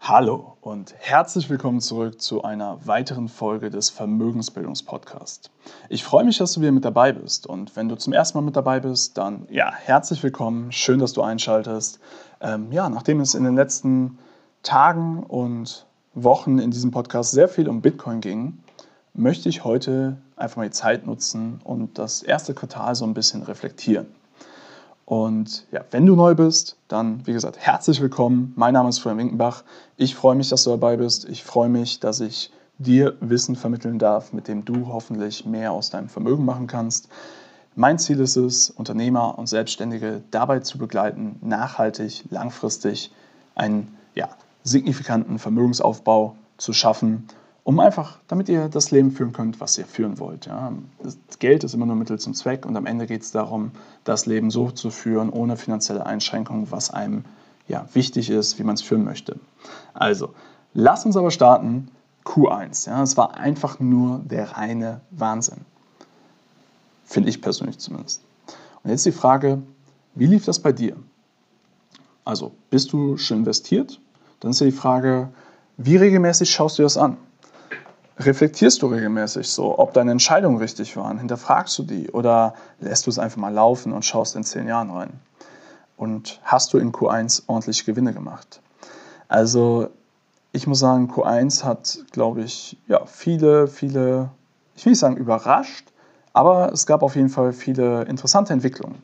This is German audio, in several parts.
Hallo und herzlich willkommen zurück zu einer weiteren Folge des Vermögensbildungspodcasts. Ich freue mich, dass du wieder mit dabei bist und wenn du zum ersten Mal mit dabei bist, dann ja, herzlich willkommen, schön, dass du einschaltest. Ähm, ja, nachdem es in den letzten Tagen und Wochen in diesem Podcast sehr viel um Bitcoin ging, möchte ich heute einfach mal die Zeit nutzen und das erste Quartal so ein bisschen reflektieren. Und ja, wenn du neu bist, dann, wie gesagt, herzlich willkommen. Mein Name ist Florian Winkenbach. Ich freue mich, dass du dabei bist. Ich freue mich, dass ich dir Wissen vermitteln darf, mit dem du hoffentlich mehr aus deinem Vermögen machen kannst. Mein Ziel ist es, Unternehmer und Selbstständige dabei zu begleiten, nachhaltig, langfristig einen ja, signifikanten Vermögensaufbau zu schaffen um einfach, damit ihr das Leben führen könnt, was ihr führen wollt. Ja. Geld ist immer nur Mittel zum Zweck und am Ende geht es darum, das Leben so zu führen, ohne finanzielle Einschränkungen, was einem ja, wichtig ist, wie man es führen möchte. Also, lasst uns aber starten. Q1. Ja, es war einfach nur der reine Wahnsinn. Finde ich persönlich zumindest. Und jetzt die Frage, wie lief das bei dir? Also, bist du schon investiert? Dann ist ja die Frage, wie regelmäßig schaust du das an? Reflektierst du regelmäßig so, ob deine Entscheidungen richtig waren? Hinterfragst du die oder lässt du es einfach mal laufen und schaust in zehn Jahren rein? Und hast du in Q1 ordentlich Gewinne gemacht? Also ich muss sagen, Q1 hat, glaube ich, ja, viele, viele, ich will nicht sagen überrascht, aber es gab auf jeden Fall viele interessante Entwicklungen.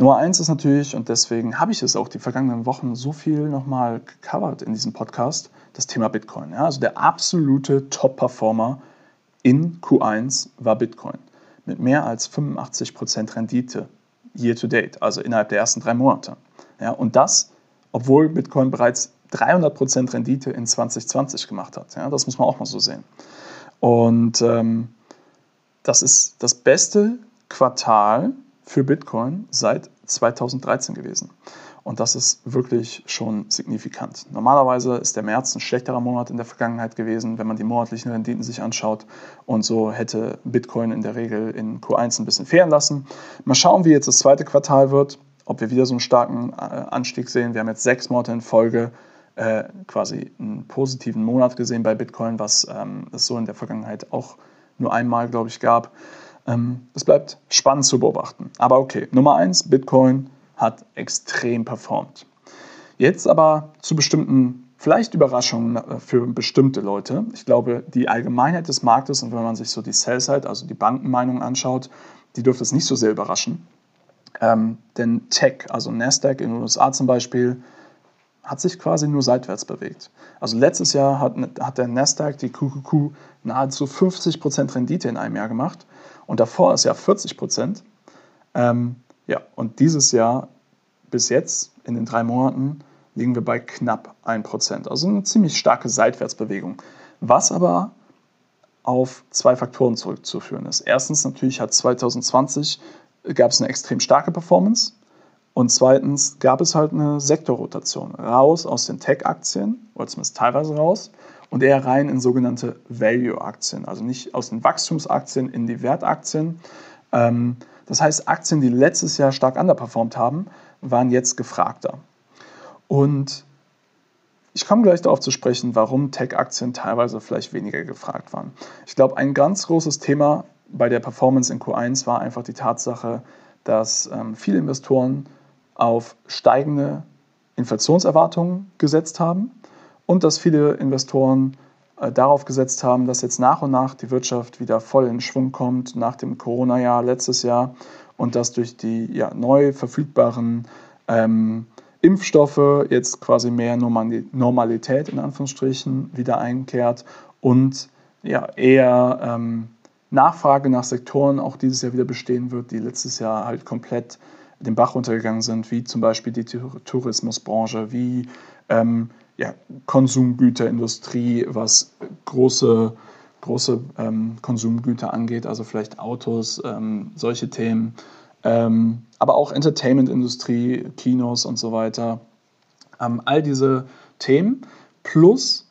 Nummer eins ist natürlich, und deswegen habe ich es auch die vergangenen Wochen so viel nochmal gecovert in diesem Podcast, das Thema Bitcoin. Ja, also der absolute Top-Performer in Q1 war Bitcoin mit mehr als 85% Rendite year to date, also innerhalb der ersten drei Monate. Ja, und das, obwohl Bitcoin bereits 300% Rendite in 2020 gemacht hat. Ja, das muss man auch mal so sehen. Und ähm, das ist das beste Quartal für Bitcoin seit 2013 gewesen. Und das ist wirklich schon signifikant. Normalerweise ist der März ein schlechterer Monat in der Vergangenheit gewesen, wenn man die monatlichen Renditen sich anschaut. Und so hätte Bitcoin in der Regel in Q1 ein bisschen fehlen lassen. Mal schauen, wie jetzt das zweite Quartal wird, ob wir wieder so einen starken äh, Anstieg sehen. Wir haben jetzt sechs Monate in Folge äh, quasi einen positiven Monat gesehen bei Bitcoin, was ähm, es so in der Vergangenheit auch nur einmal, glaube ich, gab. Ähm, es bleibt spannend zu beobachten. Aber okay, Nummer eins, Bitcoin hat extrem performt. Jetzt aber zu bestimmten, vielleicht Überraschungen äh, für bestimmte Leute. Ich glaube, die Allgemeinheit des Marktes und wenn man sich so die Sell-Side, also die Bankenmeinung anschaut, die dürfte es nicht so sehr überraschen. Ähm, denn Tech, also Nasdaq in den USA zum Beispiel, hat sich quasi nur seitwärts bewegt. Also letztes Jahr hat, hat der Nasdaq, die QQQ, nahezu 50% Rendite in einem Jahr gemacht und davor ist ja 40%. Ähm, ja, und dieses Jahr bis jetzt, in den drei Monaten, liegen wir bei knapp 1%. Also eine ziemlich starke Seitwärtsbewegung. Was aber auf zwei Faktoren zurückzuführen ist. Erstens natürlich hat 2020 gab es eine extrem starke Performance und zweitens gab es halt eine Sektorrotation raus aus den Tech-Aktien oder zumindest teilweise raus und eher rein in sogenannte Value-Aktien, also nicht aus den Wachstumsaktien in die Wertaktien. Ähm, das heißt, Aktien, die letztes Jahr stark underperformt haben, waren jetzt gefragter. Und ich komme gleich darauf zu sprechen, warum Tech-Aktien teilweise vielleicht weniger gefragt waren. Ich glaube, ein ganz großes Thema bei der Performance in Q1 war einfach die Tatsache, dass ähm, viele Investoren auf steigende Inflationserwartungen gesetzt haben und dass viele Investoren äh, darauf gesetzt haben, dass jetzt nach und nach die Wirtschaft wieder voll in Schwung kommt nach dem Corona-Jahr letztes Jahr und dass durch die ja, neu verfügbaren ähm, Impfstoffe jetzt quasi mehr Normalität in Anführungsstrichen wieder einkehrt und ja, eher ähm, Nachfrage nach Sektoren auch dieses Jahr wieder bestehen wird, die letztes Jahr halt komplett den Bach runtergegangen sind, wie zum Beispiel die Tourismusbranche, wie ähm, ja, Konsumgüterindustrie, was große, große ähm, Konsumgüter angeht, also vielleicht Autos, ähm, solche Themen, ähm, aber auch Entertainment-Industrie, Kinos und so weiter. Ähm, all diese Themen plus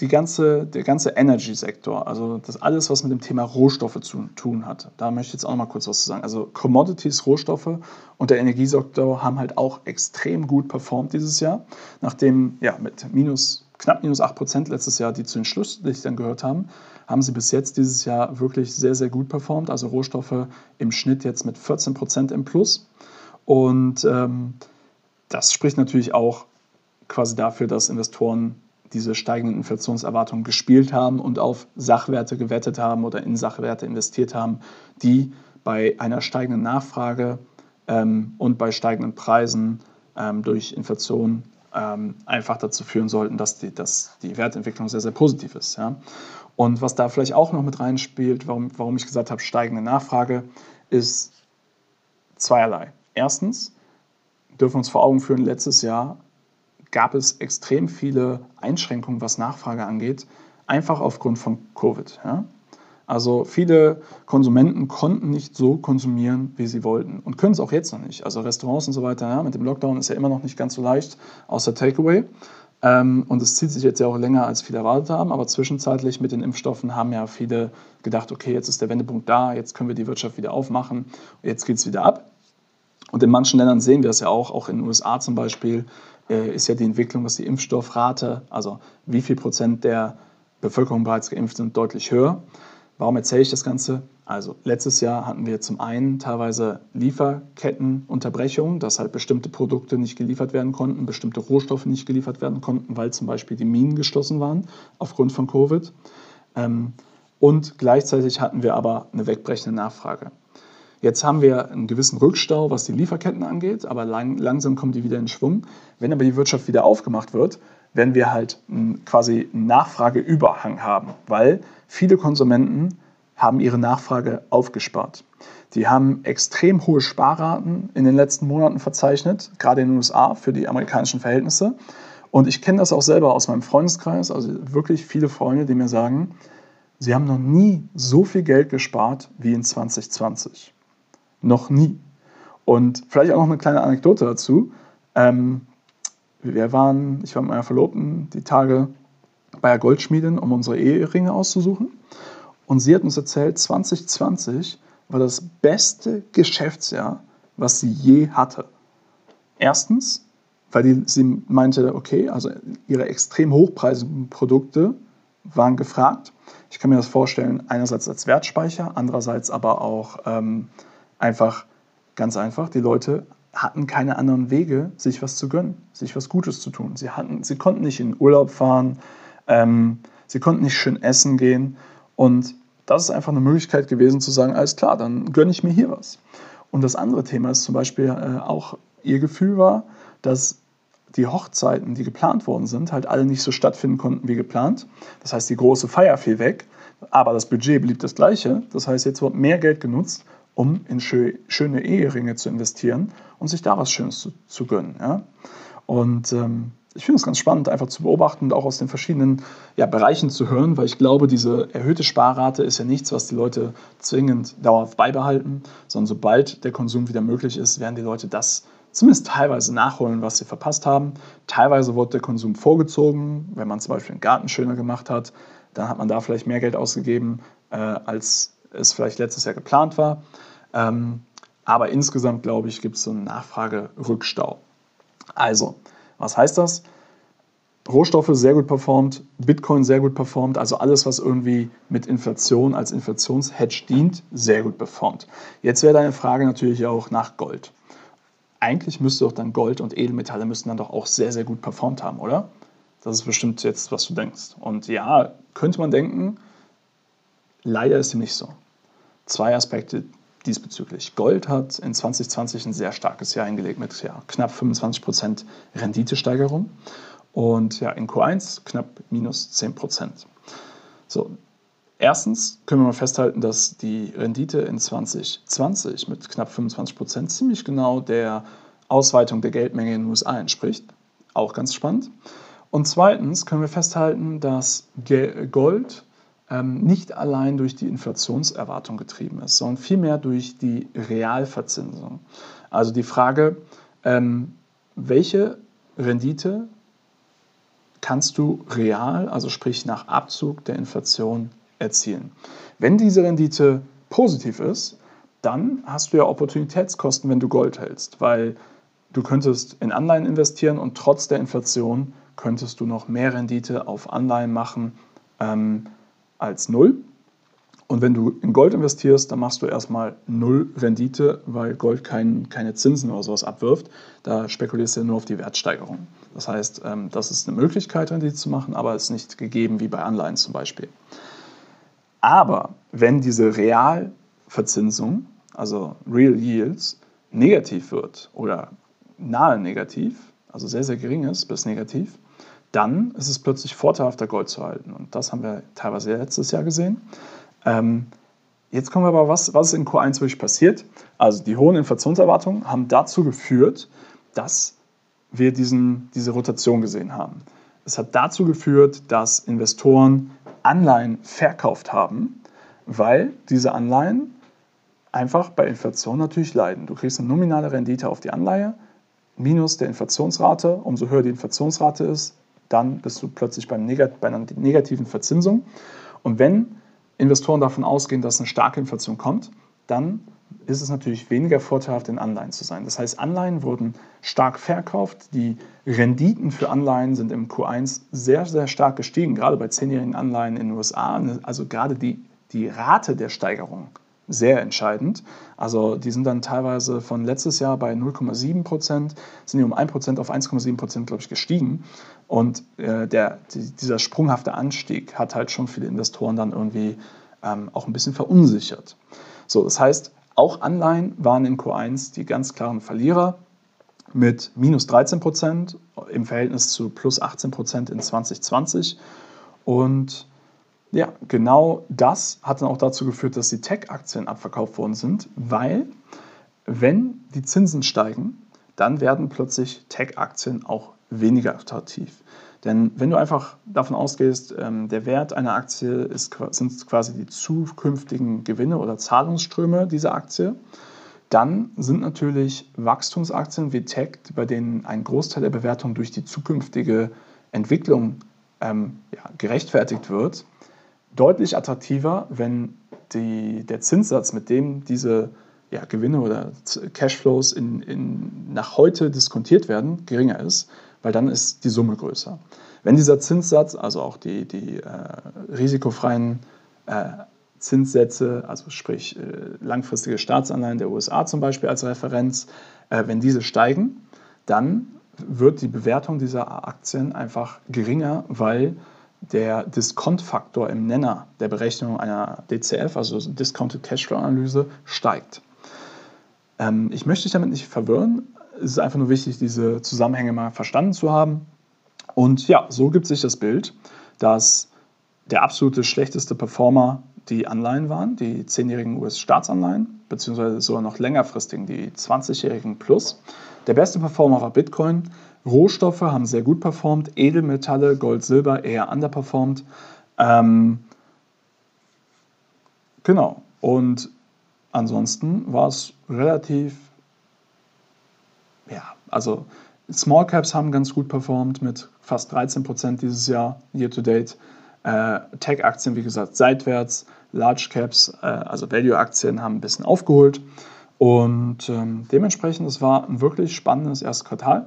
die ganze, der ganze Energy-Sektor, also das alles, was mit dem Thema Rohstoffe zu tun hat, da möchte ich jetzt auch noch mal kurz was zu sagen. Also Commodities, Rohstoffe und der Energiesektor haben halt auch extrem gut performt dieses Jahr, nachdem ja mit minus, knapp minus 8 Prozent letztes Jahr, die zu den Schlusslichtern gehört haben, haben sie bis jetzt dieses Jahr wirklich sehr, sehr gut performt. Also Rohstoffe im Schnitt jetzt mit 14 Prozent im Plus. Und ähm, das spricht natürlich auch quasi dafür, dass Investoren diese steigenden Inflationserwartungen gespielt haben und auf Sachwerte gewettet haben oder in Sachwerte investiert haben, die bei einer steigenden Nachfrage ähm, und bei steigenden Preisen ähm, durch Inflation ähm, einfach dazu führen sollten, dass die, dass die Wertentwicklung sehr, sehr positiv ist. Ja? Und was da vielleicht auch noch mit reinspielt, warum, warum ich gesagt habe, steigende Nachfrage, ist zweierlei. Erstens dürfen wir uns vor Augen führen, letztes Jahr gab es extrem viele Einschränkungen, was Nachfrage angeht, einfach aufgrund von Covid. Ja? Also viele Konsumenten konnten nicht so konsumieren, wie sie wollten und können es auch jetzt noch nicht. Also Restaurants und so weiter, ja, mit dem Lockdown ist ja immer noch nicht ganz so leicht, außer Takeaway. Ähm, und es zieht sich jetzt ja auch länger, als viele erwartet haben. Aber zwischenzeitlich mit den Impfstoffen haben ja viele gedacht, okay, jetzt ist der Wendepunkt da, jetzt können wir die Wirtschaft wieder aufmachen, jetzt geht es wieder ab. Und in manchen Ländern sehen wir es ja auch, auch in den USA zum Beispiel, ist ja die Entwicklung, dass die Impfstoffrate, also wie viel Prozent der Bevölkerung bereits geimpft sind, deutlich höher. Warum erzähle ich das Ganze? Also letztes Jahr hatten wir zum einen teilweise Lieferkettenunterbrechungen, dass halt bestimmte Produkte nicht geliefert werden konnten, bestimmte Rohstoffe nicht geliefert werden konnten, weil zum Beispiel die Minen geschlossen waren aufgrund von Covid. Ähm, und gleichzeitig hatten wir aber eine wegbrechende Nachfrage. Jetzt haben wir einen gewissen Rückstau, was die Lieferketten angeht, aber lang, langsam kommen die wieder in Schwung. Wenn aber die Wirtschaft wieder aufgemacht wird, werden wir halt quasi einen Nachfrageüberhang haben, weil viele Konsumenten haben ihre Nachfrage aufgespart. Die haben extrem hohe Sparraten in den letzten Monaten verzeichnet, gerade in den USA für die amerikanischen Verhältnisse. Und ich kenne das auch selber aus meinem Freundeskreis, also wirklich viele Freunde, die mir sagen, sie haben noch nie so viel Geld gespart wie in 2020 noch nie. Und vielleicht auch noch eine kleine Anekdote dazu. Ähm, wir waren, ich war mit meiner Verlobten die Tage bei der Goldschmiedin, um unsere Eheringe auszusuchen. Und sie hat uns erzählt, 2020 war das beste Geschäftsjahr, was sie je hatte. Erstens, weil die, sie meinte, okay, also ihre extrem hochpreisigen Produkte waren gefragt. Ich kann mir das vorstellen, einerseits als Wertspeicher, andererseits aber auch ähm, Einfach, ganz einfach, die Leute hatten keine anderen Wege, sich was zu gönnen, sich was Gutes zu tun. Sie, hatten, sie konnten nicht in Urlaub fahren, ähm, sie konnten nicht schön essen gehen. Und das ist einfach eine Möglichkeit gewesen zu sagen, alles klar, dann gönne ich mir hier was. Und das andere Thema ist zum Beispiel äh, auch, ihr Gefühl war, dass die Hochzeiten, die geplant worden sind, halt alle nicht so stattfinden konnten wie geplant. Das heißt, die große Feier fiel weg, aber das Budget blieb das gleiche. Das heißt, jetzt wird mehr Geld genutzt, um in schöne Eheringe zu investieren und sich da was Schönes zu, zu gönnen. Ja? Und ähm, ich finde es ganz spannend, einfach zu beobachten und auch aus den verschiedenen ja, Bereichen zu hören, weil ich glaube, diese erhöhte Sparrate ist ja nichts, was die Leute zwingend dauerhaft beibehalten, sondern sobald der Konsum wieder möglich ist, werden die Leute das zumindest teilweise nachholen, was sie verpasst haben. Teilweise wird der Konsum vorgezogen, wenn man zum Beispiel den Garten schöner gemacht hat, dann hat man da vielleicht mehr Geld ausgegeben, äh, als es vielleicht letztes Jahr geplant war. Ähm, aber insgesamt, glaube ich, gibt es so einen Nachfragerückstau. Also, was heißt das? Rohstoffe sehr gut performt, Bitcoin sehr gut performt, also alles, was irgendwie mit Inflation als Inflationshedge dient, sehr gut performt. Jetzt wäre deine Frage natürlich auch nach Gold. Eigentlich müsste doch dann Gold und Edelmetalle müssten dann doch auch sehr, sehr gut performt haben, oder? Das ist bestimmt jetzt, was du denkst. Und ja, könnte man denken, leider ist dem nicht so. Zwei Aspekte diesbezüglich. Gold hat in 2020 ein sehr starkes Jahr eingelegt mit ja, knapp 25% Renditesteigerung und ja, in Q1 knapp minus 10%. So, erstens können wir mal festhalten, dass die Rendite in 2020 mit knapp 25% ziemlich genau der Ausweitung der Geldmenge in den USA entspricht. Auch ganz spannend. Und zweitens können wir festhalten, dass Gold nicht allein durch die Inflationserwartung getrieben ist, sondern vielmehr durch die Realverzinsung. Also die Frage, ähm, welche Rendite kannst du real, also sprich nach Abzug der Inflation, erzielen. Wenn diese Rendite positiv ist, dann hast du ja Opportunitätskosten, wenn du Gold hältst, weil du könntest in Anleihen investieren und trotz der Inflation könntest du noch mehr Rendite auf Anleihen machen ähm, als null. Und wenn du in Gold investierst, dann machst du erstmal null Rendite, weil Gold kein, keine Zinsen oder sowas abwirft. Da spekulierst du ja nur auf die Wertsteigerung. Das heißt, ähm, das ist eine Möglichkeit, Rendite zu machen, aber es ist nicht gegeben wie bei Anleihen zum Beispiel. Aber wenn diese Realverzinsung, also Real Yields, negativ wird oder nahe negativ, also sehr, sehr gering ist bis negativ, dann ist es plötzlich vorteilhafter, Gold zu halten. Und das haben wir teilweise letztes Jahr gesehen. Ähm, jetzt kommen wir aber, was, was ist in Q1 wirklich passiert? Also die hohen Inflationserwartungen haben dazu geführt, dass wir diesen, diese Rotation gesehen haben. Es hat dazu geführt, dass Investoren Anleihen verkauft haben, weil diese Anleihen einfach bei Inflation natürlich leiden. Du kriegst eine nominale Rendite auf die Anleihe minus der Inflationsrate. Umso höher die Inflationsrate ist, dann bist du plötzlich beim Negat bei einer negativen Verzinsung. Und wenn Investoren davon ausgehen, dass eine starke Inflation kommt, dann ist es natürlich weniger vorteilhaft, in Anleihen zu sein. Das heißt, Anleihen wurden stark verkauft. Die Renditen für Anleihen sind im Q1 sehr, sehr stark gestiegen, gerade bei zehnjährigen Anleihen in den USA. Also gerade die, die Rate der Steigerung sehr entscheidend. Also die sind dann teilweise von letztes Jahr bei 0,7 Prozent, sind die um 1 Prozent auf 1,7 Prozent, glaube ich, gestiegen. Und äh, der, die, dieser sprunghafte Anstieg hat halt schon viele Investoren dann irgendwie ähm, auch ein bisschen verunsichert. So, das heißt, auch Anleihen waren in Q1 die ganz klaren Verlierer mit minus 13 Prozent im Verhältnis zu plus 18 Prozent in 2020. Und ja, genau das hat dann auch dazu geführt, dass die Tech-Aktien abverkauft worden sind, weil wenn die Zinsen steigen, dann werden plötzlich Tech-Aktien auch weniger attraktiv. Denn wenn du einfach davon ausgehst, ähm, der Wert einer Aktie ist, sind quasi die zukünftigen Gewinne oder Zahlungsströme dieser Aktie, dann sind natürlich Wachstumsaktien wie Tech, bei denen ein Großteil der Bewertung durch die zukünftige Entwicklung ähm, ja, gerechtfertigt wird, deutlich attraktiver, wenn die, der Zinssatz, mit dem diese ja, Gewinne oder Cashflows in, in, nach heute diskontiert werden, geringer ist, weil dann ist die Summe größer. Wenn dieser Zinssatz, also auch die, die äh, risikofreien äh, Zinssätze, also sprich äh, langfristige Staatsanleihen der USA zum Beispiel als Referenz, äh, wenn diese steigen, dann wird die Bewertung dieser Aktien einfach geringer, weil der Diskontfaktor im Nenner der Berechnung einer DCF, also Discounted Cashflow Analyse, steigt. Ähm, ich möchte dich damit nicht verwirren. Es ist einfach nur wichtig, diese Zusammenhänge mal verstanden zu haben. Und ja, so gibt sich das Bild, dass der absolute schlechteste Performer die Anleihen waren, die 10-jährigen US-Staatsanleihen, beziehungsweise sogar noch längerfristigen, die 20-jährigen Plus. Der beste Performer war Bitcoin Rohstoffe haben sehr gut performt, Edelmetalle, Gold, Silber eher underperformed. Ähm, genau. Und ansonsten war es relativ, ja, also Small Caps haben ganz gut performt mit fast 13 Prozent dieses Jahr, year to date. Äh, Tech-Aktien, wie gesagt, seitwärts. Large Caps, äh, also Value-Aktien, haben ein bisschen aufgeholt. Und ähm, dementsprechend, es war ein wirklich spannendes erstes Quartal.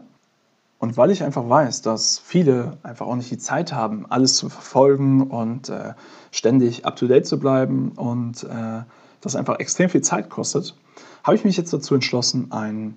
Und weil ich einfach weiß, dass viele einfach auch nicht die Zeit haben, alles zu verfolgen und äh, ständig up-to-date zu bleiben und äh, das einfach extrem viel Zeit kostet, habe ich mich jetzt dazu entschlossen, ein,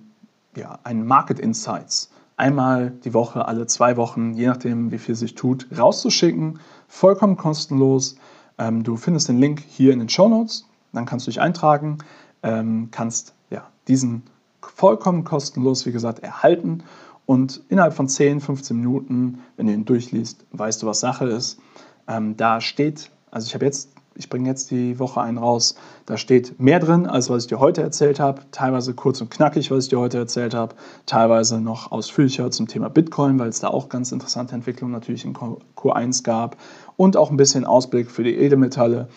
ja, ein Market Insights einmal die Woche, alle zwei Wochen, je nachdem, wie viel sich tut, rauszuschicken. Vollkommen kostenlos. Ähm, du findest den Link hier in den Show Notes. Dann kannst du dich eintragen, ähm, kannst ja, diesen vollkommen kostenlos, wie gesagt, erhalten und innerhalb von 10, 15 Minuten, wenn du ihn durchliest, weißt du, was Sache ist. Ähm, da steht, also ich habe jetzt, ich bringe jetzt die Woche einen raus, da steht mehr drin, als was ich dir heute erzählt habe. Teilweise kurz und knackig, was ich dir heute erzählt habe. Teilweise noch ausführlicher zum Thema Bitcoin, weil es da auch ganz interessante Entwicklungen natürlich in Q1 gab. Und auch ein bisschen Ausblick für die Edelmetalle.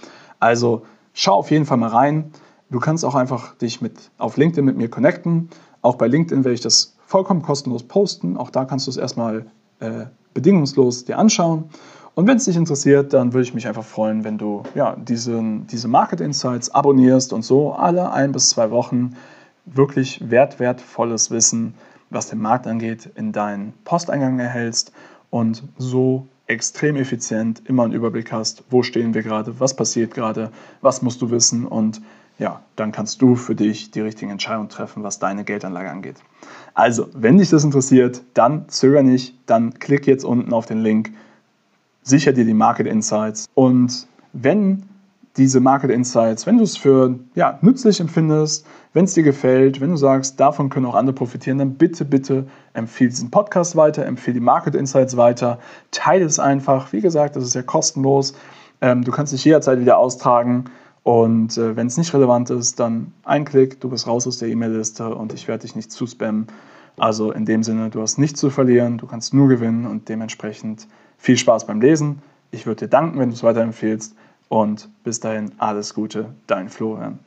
Also schau auf jeden Fall mal rein. Du kannst auch einfach dich mit, auf LinkedIn mit mir connecten. Auch bei LinkedIn werde ich das vollkommen kostenlos posten. Auch da kannst du es erstmal äh, bedingungslos dir anschauen. Und wenn es dich interessiert, dann würde ich mich einfach freuen, wenn du ja, diesen, diese Market Insights abonnierst und so alle ein bis zwei Wochen wirklich wert, wertvolles Wissen, was den Markt angeht, in deinen Posteingang erhältst und so extrem effizient immer einen Überblick hast, wo stehen wir gerade, was passiert gerade, was musst du wissen und ja, dann kannst du für dich die richtigen Entscheidungen treffen, was deine Geldanlage angeht. Also, wenn dich das interessiert, dann zöger nicht, dann klick jetzt unten auf den Link, sicher dir die Market Insights und wenn diese Market Insights, wenn du es für ja, nützlich empfindest, wenn es dir gefällt, wenn du sagst, davon können auch andere profitieren, dann bitte, bitte empfehle diesen Podcast weiter, empfehle die Market Insights weiter, teile es einfach. Wie gesagt, das ist ja kostenlos. Ähm, du kannst dich jederzeit wieder austragen. Und äh, wenn es nicht relevant ist, dann ein Klick, du bist raus aus der E-Mail-Liste und ich werde dich nicht zuspammen. Also in dem Sinne, du hast nichts zu verlieren, du kannst nur gewinnen und dementsprechend viel Spaß beim Lesen. Ich würde dir danken, wenn du es weiterempfehlst und bis dahin alles Gute, dein Florian.